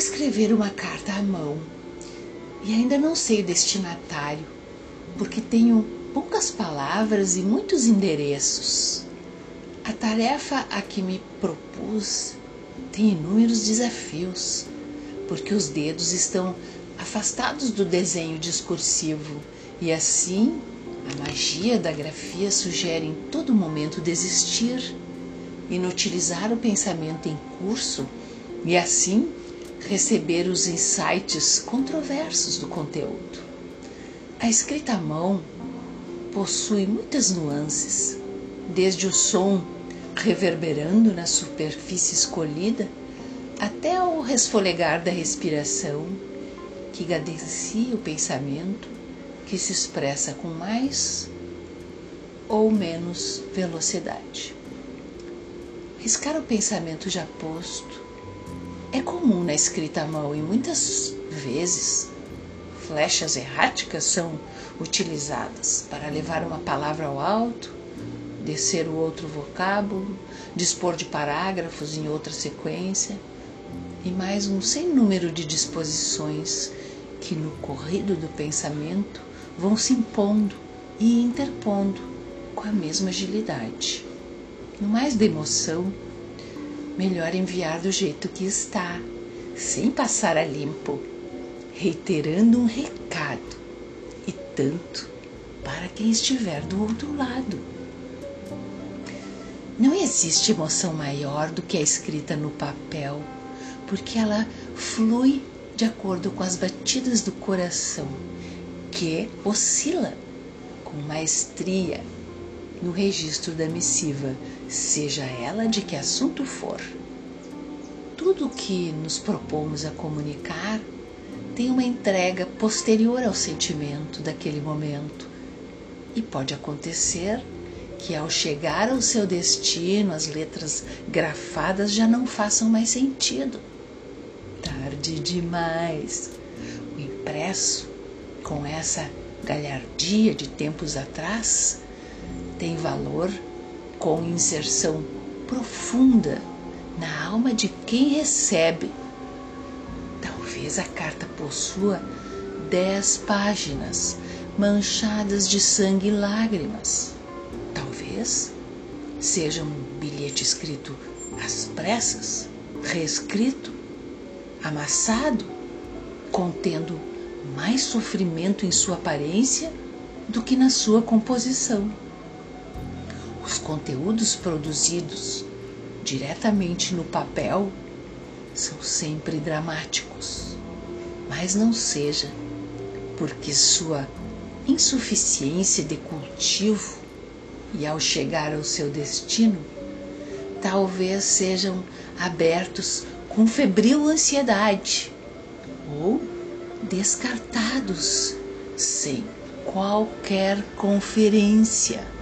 escrever uma carta à mão. E ainda não sei o destinatário, porque tenho poucas palavras e muitos endereços. A tarefa a que me propus tem inúmeros desafios, porque os dedos estão afastados do desenho discursivo. E assim a magia da grafia sugere em todo momento desistir, inutilizar o pensamento em curso e assim receber os insights controversos do conteúdo. A escrita à mão possui muitas nuances, desde o som reverberando na superfície escolhida até o resfolegar da respiração que cadencia o pensamento que se expressa com mais ou menos velocidade. Riscar o pensamento já posto é comum na escrita à mão e muitas vezes flechas erráticas são utilizadas para levar uma palavra ao alto, descer o outro vocábulo, dispor de parágrafos em outra sequência e mais um sem número de disposições que no corrido do pensamento vão se impondo e interpondo com a mesma agilidade. No mais da emoção, melhor enviar do jeito que está, sem passar a limpo, reiterando um recado e tanto para quem estiver do outro lado. Não existe emoção maior do que a escrita no papel, porque ela flui de acordo com as batidas do coração, que oscila com maestria no registro da missiva, seja ela de que assunto for. Tudo o que nos propomos a comunicar tem uma entrega posterior ao sentimento daquele momento. E pode acontecer que ao chegar ao seu destino as letras grafadas já não façam mais sentido. Tarde demais. O impresso, com essa galhardia de tempos atrás, tem valor com inserção profunda na alma de quem recebe. Talvez a carta possua dez páginas manchadas de sangue e lágrimas. Talvez seja um bilhete escrito às pressas, reescrito, amassado, contendo mais sofrimento em sua aparência do que na sua composição. Os conteúdos produzidos diretamente no papel são sempre dramáticos, mas não seja porque sua insuficiência de cultivo e ao chegar ao seu destino, talvez sejam abertos com febril ansiedade ou descartados sem qualquer conferência.